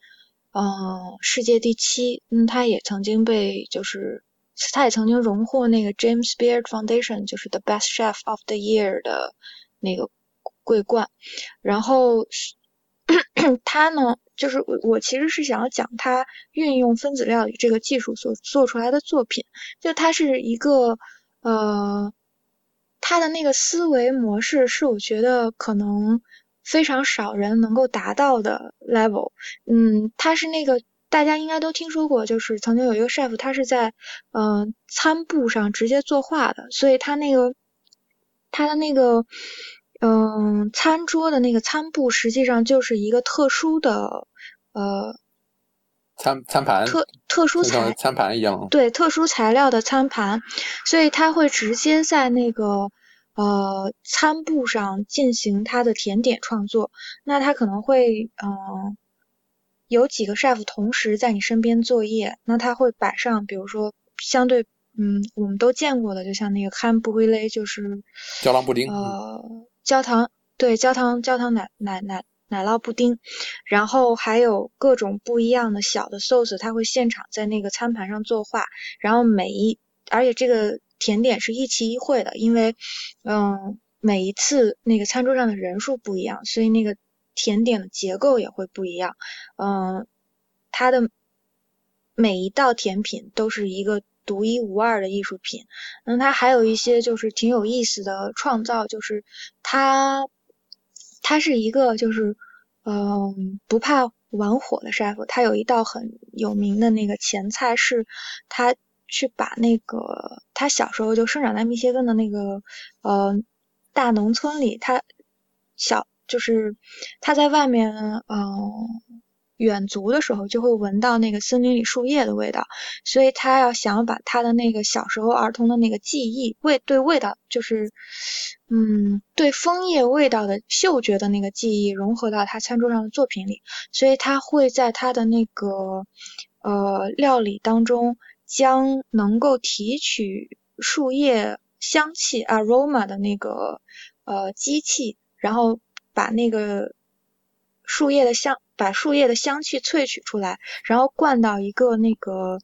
嗯世界第七。嗯，他也曾经被就是他也曾经荣获那个 James Beard Foundation 就是 The Best Chef of the Year 的那个桂冠，然后。他呢，就是我，我其实是想要讲他运用分子料理这个技术所做出来的作品。就他是一个，呃，他的那个思维模式是我觉得可能非常少人能够达到的 level。嗯，他是那个大家应该都听说过，就是曾经有一个 chef，他是在嗯餐布上直接作画的，所以他那个他的那个。嗯，餐桌的那个餐布实际上就是一个特殊的呃餐餐盘，特特殊材餐盘一样，对，特殊材料的餐盘，所以它会直接在那个呃餐布上进行它的甜点创作。那它可能会嗯有几个 chef 同时在你身边作业，那他会摆上，比如说相对嗯我们都见过的，就像那个汉布瑞雷，就是胶囊布丁，呃。焦糖对焦糖焦糖奶奶奶奶酪布丁，然后还有各种不一样的小的 sauce，他会现场在那个餐盘上作画，然后每一而且这个甜点是一期一会的，因为嗯每一次那个餐桌上的人数不一样，所以那个甜点的结构也会不一样，嗯，它的每一道甜品都是一个。独一无二的艺术品，那它还有一些就是挺有意思的创造，就是它它是一个就是嗯不怕玩火的 chef，他有一道很有名的那个前菜是，他去把那个他小时候就生长在密歇根的那个呃大农村里，他小就是他在外面嗯。远足的时候就会闻到那个森林里树叶的味道，所以他要想把他的那个小时候儿童的那个记忆味对味道就是嗯对枫叶味道的嗅觉的那个记忆融合到他餐桌上的作品里，所以他会在他的那个呃料理当中将能够提取树叶香气 aroma 的那个呃机器，然后把那个树叶的香。把树叶的香气萃取出来，然后灌到一个那个，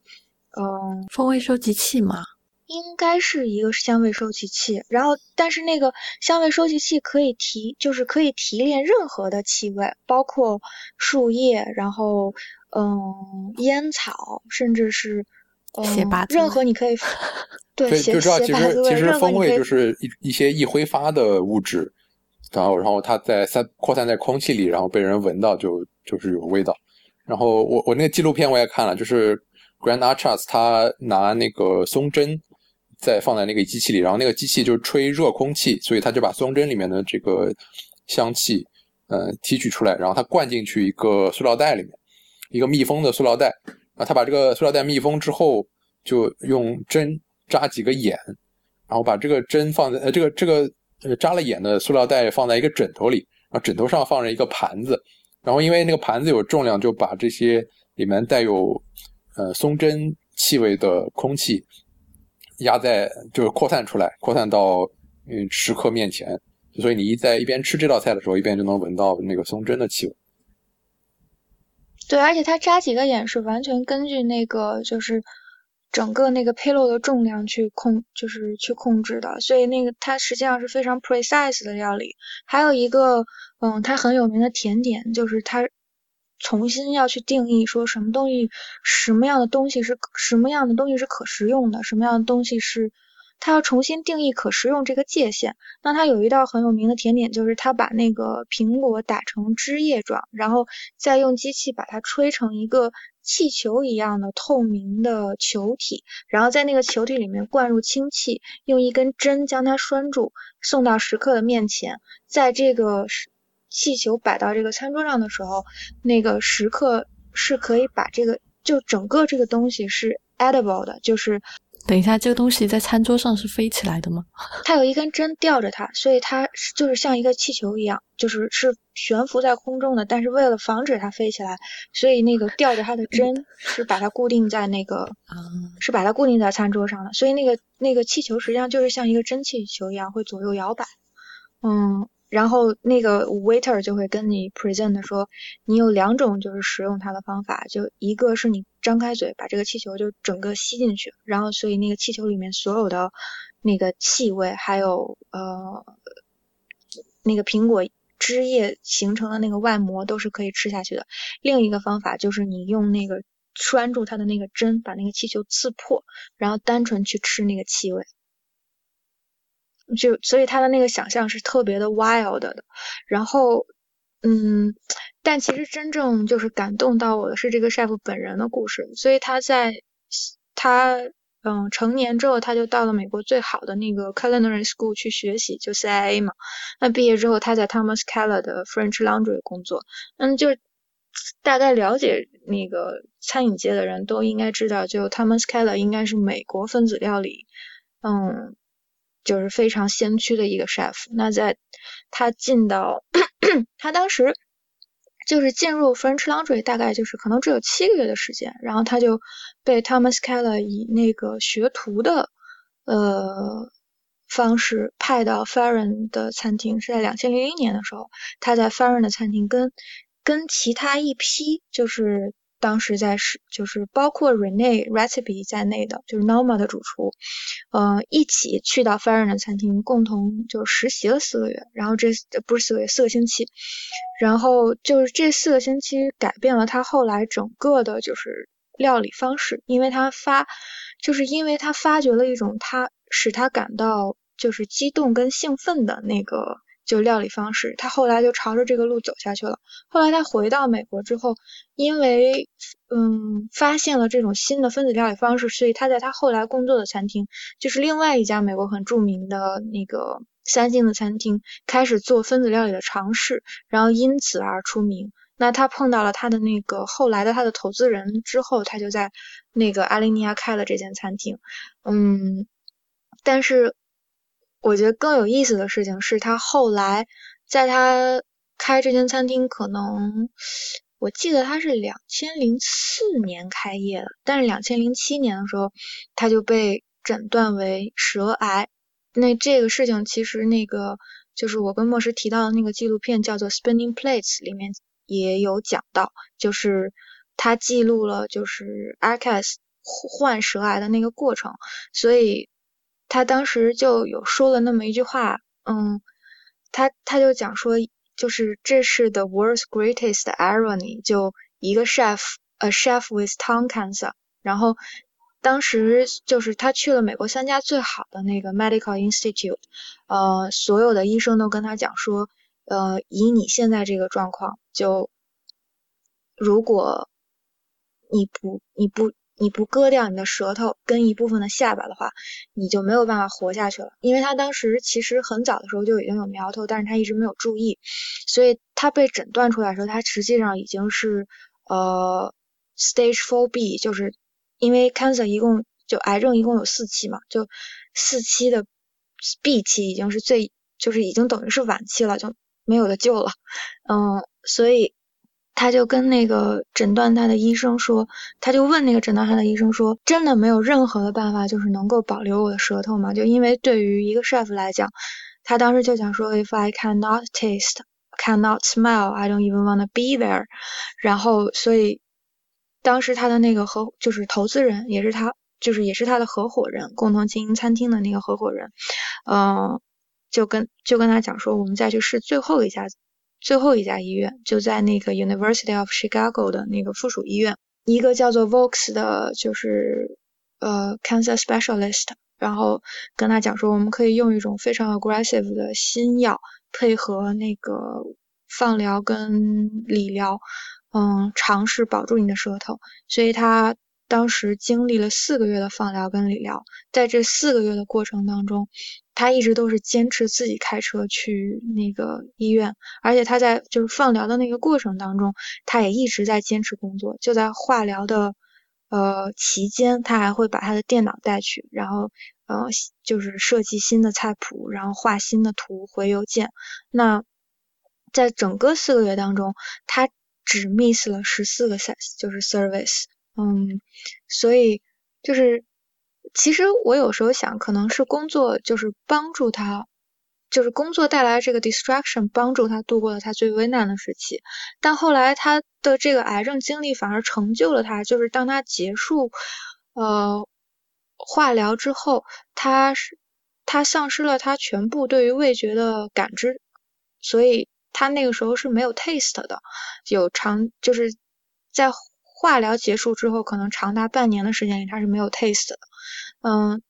嗯，风味收集器吗？应该是一个香味收集器。然后，但是那个香味收集器可以提，就是可以提炼任何的气味，包括树叶，然后，嗯，烟草，甚至是，嗯，任何你可以，对，就知道其实其实风味就是一一些易挥发的物质。然后，然后它在散扩散在空气里，然后被人闻到就就是有味道。然后我我那个纪录片我也看了，就是 Grand Archers 他拿那个松针再放在那个机器里，然后那个机器就吹热空气，所以他就把松针里面的这个香气呃提取出来，然后他灌进去一个塑料袋里面，一个密封的塑料袋。啊，他把这个塑料袋密封之后，就用针扎几个眼，然后把这个针放在呃这个这个。扎了眼的塑料袋放在一个枕头里，然后枕头上放着一个盘子，然后因为那个盘子有重量，就把这些里面带有呃松针气味的空气压在，就是扩散出来，扩散到嗯食客面前，所以你一在一边吃这道菜的时候，一边就能闻到那个松针的气味。对，而且他扎几个眼是完全根据那个就是。整个那个 payload 的重量去控，就是去控制的，所以那个它实际上是非常 precise 的料理。还有一个，嗯，它很有名的甜点，就是它重新要去定义说什么东西，什么样的东西是什么样的东西是可食用的，什么样的东西是。他要重新定义可食用这个界限。那他有一道很有名的甜点，就是他把那个苹果打成汁液状，然后再用机器把它吹成一个气球一样的透明的球体，然后在那个球体里面灌入氢气，用一根针将它拴住，送到食客的面前。在这个气球摆到这个餐桌上的时候，那个食客是可以把这个就整个这个东西是 edible 的，就是。等一下，这个东西在餐桌上是飞起来的吗？它有一根针吊着它，所以它就是像一个气球一样，就是是悬浮在空中的。但是为了防止它飞起来，所以那个吊着它的 针是把它固定在那个，嗯是把它固定在餐桌上的。所以那个那个气球实际上就是像一个蒸汽球一样，会左右摇摆。嗯。然后那个 waiter 就会跟你 present 说，你有两种就是使用它的方法，就一个是你张开嘴把这个气球就整个吸进去，然后所以那个气球里面所有的那个气味，还有呃那个苹果汁液形成的那个外膜都是可以吃下去的。另一个方法就是你用那个拴住它的那个针，把那个气球刺破，然后单纯去吃那个气味。就所以他的那个想象是特别的 wild 的，然后嗯，但其实真正就是感动到我的是这个 chef 本人的故事。所以他在他嗯成年之后，他就到了美国最好的那个 culinary school 去学习，就 CIA 嘛。那毕业之后，他在 Thomas Keller 的 French Laundry 工作。嗯，就大概了解那个餐饮界的人都应该知道，就 Thomas Keller 应该是美国分子料理嗯。就是非常先驱的一个 chef。那在他进到他当时就是进入 French Laundry，大概就是可能只有七个月的时间，然后他就被 Thomas Keller 以那个学徒的呃方式派到 Farron 的餐厅，是在两千零一年的时候，他在 Farron 的餐厅跟跟其他一批就是。当时在是就是包括 Rene Recipe 在内的，就是 Norma 的主厨，呃，一起去到 Farron 的餐厅，共同就实习了四个月。然后这不是四个月，四个星期。然后就是这四个星期改变了他后来整个的就是料理方式，因为他发就是因为他发掘了一种他使他感到就是激动跟兴奋的那个。就料理方式，他后来就朝着这个路走下去了。后来他回到美国之后，因为嗯发现了这种新的分子料理方式，所以他在他后来工作的餐厅，就是另外一家美国很著名的那个三星的餐厅，开始做分子料理的尝试，然后因此而出名。那他碰到了他的那个后来的他的投资人之后，他就在那个阿利尼亚开了这间餐厅。嗯，但是。我觉得更有意思的事情是他后来在他开这间餐厅，可能我记得他是两千零四年开业的，但是两千零七年的时候他就被诊断为舌癌。那这个事情其实那个就是我跟莫师提到的那个纪录片叫做《Spinning Plates》里面也有讲到，就是他记录了就是 Arcas 患舌癌的那个过程，所以。他当时就有说了那么一句话，嗯，他他就讲说，就是这是 the world's greatest irony，就一个 chef，a chef with tongue cancer。然后当时就是他去了美国三家最好的那个 medical institute，呃，所有的医生都跟他讲说，呃，以你现在这个状况，就如果你不你不。你不割掉你的舌头跟一部分的下巴的话，你就没有办法活下去了。因为他当时其实很早的时候就已经有苗头，但是他一直没有注意，所以他被诊断出来的时候，他实际上已经是呃 stage four B，就是因为 cancer 一共就癌症一共有四期嘛，就四期的 B 期已经是最就是已经等于是晚期了，就没有的救了。嗯，所以。他就跟那个诊断他的医生说，他就问那个诊断他的医生说，真的没有任何的办法，就是能够保留我的舌头吗？就因为对于一个 chef 来讲，他当时就想说，if I cannot taste, cannot smell, I don't even want to be there。然后，所以当时他的那个合就是投资人，也是他就是也是他的合伙人，共同经营餐厅的那个合伙人，嗯，就跟就跟他讲说，我们再去试最后一家最后一家医院，就在那个 University of Chicago 的那个附属医院，一个叫做 Vox 的，就是呃 cancer specialist，然后跟他讲说，我们可以用一种非常 aggressive 的新药，配合那个放疗跟理疗，嗯，尝试保住你的舌头，所以他。当时经历了四个月的放疗跟理疗，在这四个月的过程当中，他一直都是坚持自己开车去那个医院，而且他在就是放疗的那个过程当中，他也一直在坚持工作。就在化疗的呃期间，他还会把他的电脑带去，然后呃就是设计新的菜谱，然后画新的图回邮件。那在整个四个月当中，他只 miss 了十四个 s 就是 service。嗯，所以就是，其实我有时候想，可能是工作就是帮助他，就是工作带来这个 distraction，帮助他度过了他最危难的时期。但后来他的这个癌症经历反而成就了他，就是当他结束呃化疗之后，他是他丧失了他全部对于味觉的感知，所以他那个时候是没有 taste 的，有尝就是在。化疗结束之后，可能长达半年的时间里，他是没有 taste 的。嗯，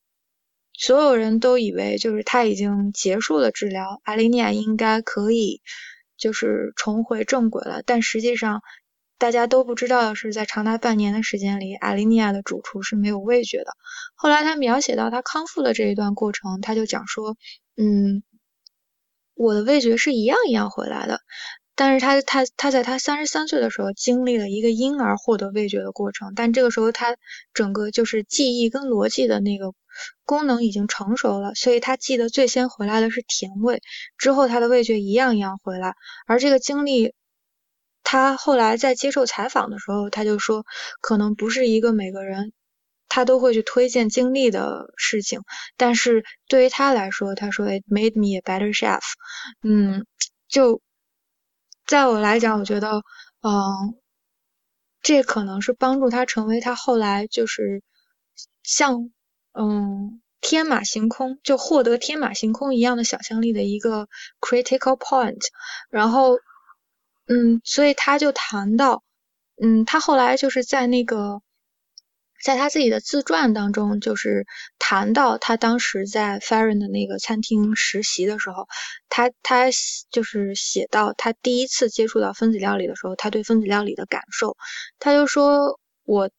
所有人都以为就是他已经结束了治疗，艾琳尼亚应该可以就是重回正轨了。但实际上，大家都不知道的是，在长达半年的时间里，艾琳尼亚的主厨是没有味觉的。后来他描写到他康复的这一段过程，他就讲说，嗯，我的味觉是一样一样回来的。但是他他他在他三十三岁的时候经历了一个婴儿获得味觉的过程，但这个时候他整个就是记忆跟逻辑的那个功能已经成熟了，所以他记得最先回来的是甜味，之后他的味觉一样一样回来。而这个经历，他后来在接受采访的时候，他就说，可能不是一个每个人他都会去推荐经历的事情，但是对于他来说，他说 it made me a better chef，嗯，就。在我来讲，我觉得，嗯，这可能是帮助他成为他后来就是像，嗯，天马行空，就获得天马行空一样的想象力的一个 critical point。然后，嗯，所以他就谈到，嗯，他后来就是在那个。在他自己的自传当中，就是谈到他当时在 Farron 的那个餐厅实习的时候，他他就是写到他第一次接触到分子料理的时候，他对分子料理的感受，他就说，我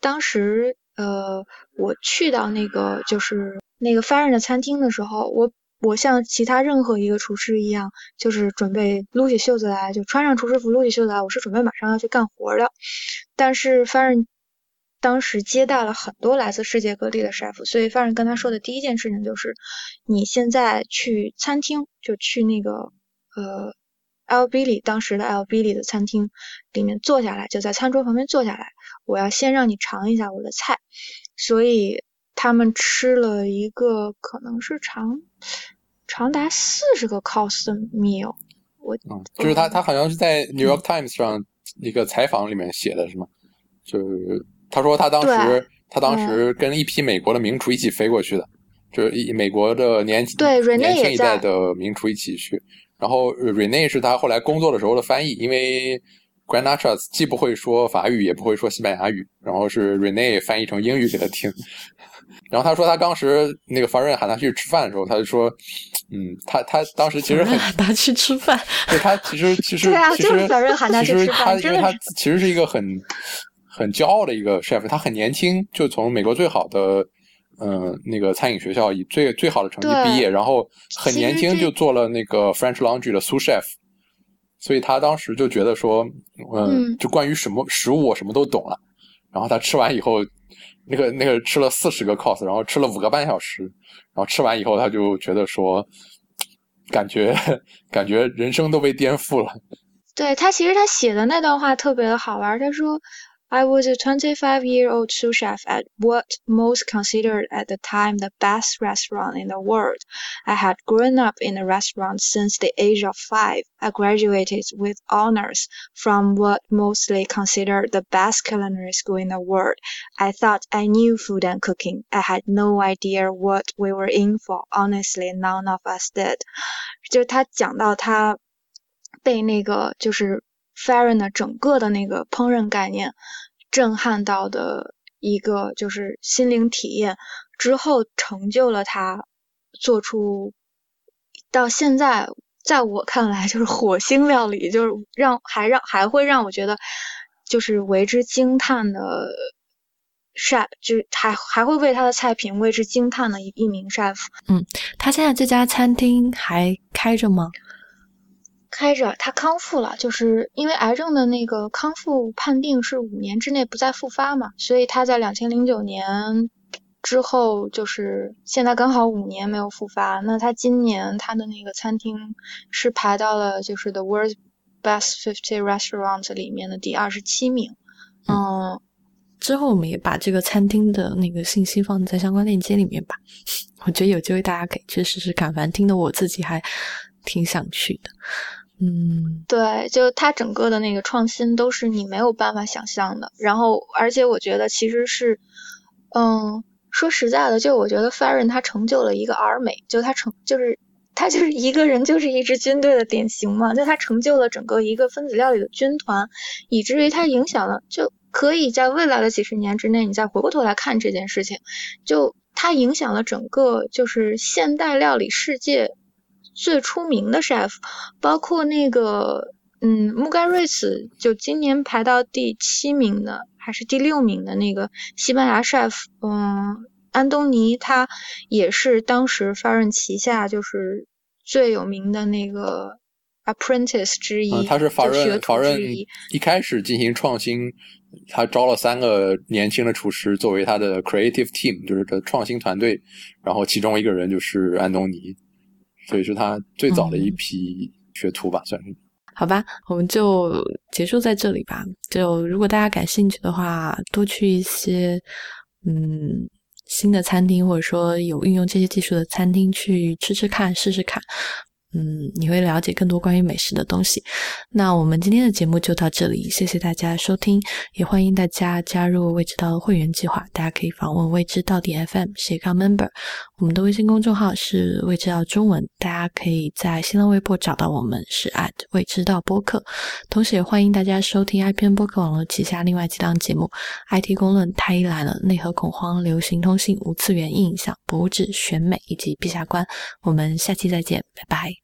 当时呃，我去到那个就是那个 Farron 的餐厅的时候，我我像其他任何一个厨师一样，就是准备撸起袖子来，就穿上厨师服撸起袖子来，我是准备马上要去干活的，但是 Farron。当时接待了很多来自世界各地的 chef，所以范人跟他说的第一件事情就是，你现在去餐厅，就去那个呃 L B 里当时的 L B 里的餐厅里面坐下来，就在餐桌旁边坐下来，我要先让你尝一下我的菜。所以他们吃了一个可能是长长达四十个 course 的 meal。我嗯，就是他他好像是在 New York Times 上一个采访里面写的是吗？就是。他说他当时他当时跟一批美国的名厨一起飞过去的，就是一美国的年轻年轻一代的名厨一起去。然后 Rene 是他后来工作的时候的翻译，因为 g r a n a c h a s 既不会说法语也不会说西班牙语，然后是 Rene 翻译成英语给他听。然后他说他当时那个 f a r n 喊他去吃饭的时候，他就说，嗯，他他当时其实很喊他去吃饭，对他其实其实其实法人喊他去吃饭，因为他其实是一个很。很骄傲的一个 chef，他很年轻就从美国最好的嗯那个餐饮学校以最最好的成绩毕业，然后很年轻就做了那个 French Laundry 的 sous chef，所以他当时就觉得说，嗯，就关于什么食物我什么都懂了。然后他吃完以后，那个那个吃了四十个 course，然后吃了五个半小时，然后吃完以后他就觉得说，感觉感觉人生都被颠覆了。对他其实他写的那段话特别的好玩，他说。I was a 25 year old sous chef at what most considered at the time the best restaurant in the world. I had grown up in a restaurant since the age of five. I graduated with honors from what mostly considered the best culinary school in the world. I thought I knew food and cooking. I had no idea what we were in for. Honestly, none of us did. 就是他讲到他被那个就是 Farron 的整个的那个烹饪概念震撼到的一个就是心灵体验之后，成就了他做出到现在，在我看来就是火星料理，就是让还让还会让我觉得就是为之惊叹的 chef，就是还还会为他的菜品为之惊叹的一一名 chef。嗯，他现在这家餐厅还开着吗？开着，他康复了，就是因为癌症的那个康复判定是五年之内不再复发嘛，所以他在两千零九年之后，就是现在刚好五年没有复发。那他今年他的那个餐厅是排到了就是 The World's Best Fifty Restaurants 里面的第二十七名。嗯，之后我们也把这个餐厅的那个信息放在相关链接里面吧。我觉得有机会大家可以去试试看，反正听得我自己还挺想去的。嗯，对，就它整个的那个创新都是你没有办法想象的。然后，而且我觉得其实是，嗯，说实在的，就我觉得 Farron 他成就了一个儿美，就他成就是他就是一个人就是一支军队的典型嘛。就他成就了整个一个分子料理的军团，以至于他影响了，就可以在未来的几十年之内，你再回过头来看这件事情，就他影响了整个就是现代料理世界。最出名的 chef，包括那个，嗯，穆盖瑞斯，就今年排到第七名的，还是第六名的那个西班牙 chef，嗯，安东尼，他也是当时 f a r n 旗下就是最有名的那个 apprentice 之一。他是法润法润一一开始进行创新，他招了三个年轻的厨师作为他的 creative team，就是这创新团队，然后其中一个人就是安东尼。所以是他最早的一批学徒吧，算是。好吧，我们就结束在这里吧。就如果大家感兴趣的话，多去一些嗯新的餐厅，或者说有运用这些技术的餐厅去吃吃看、试试看。嗯，你会了解更多关于美食的东西。那我们今天的节目就到这里，谢谢大家收听，也欢迎大家加入未知道的会员计划。大家可以访问未知到底 FM 斜杠 member，我们的微信公众号是未知道中文，大家可以在新浪微博找到我们是 at 未知道播客。同时也欢迎大家收听 IPN 播客网络旗下另外几档节目：IT 公论、太医来了、内核恐慌、流行通信、无次元印象、博物志、选美以及陛下观。我们下期再见，拜拜。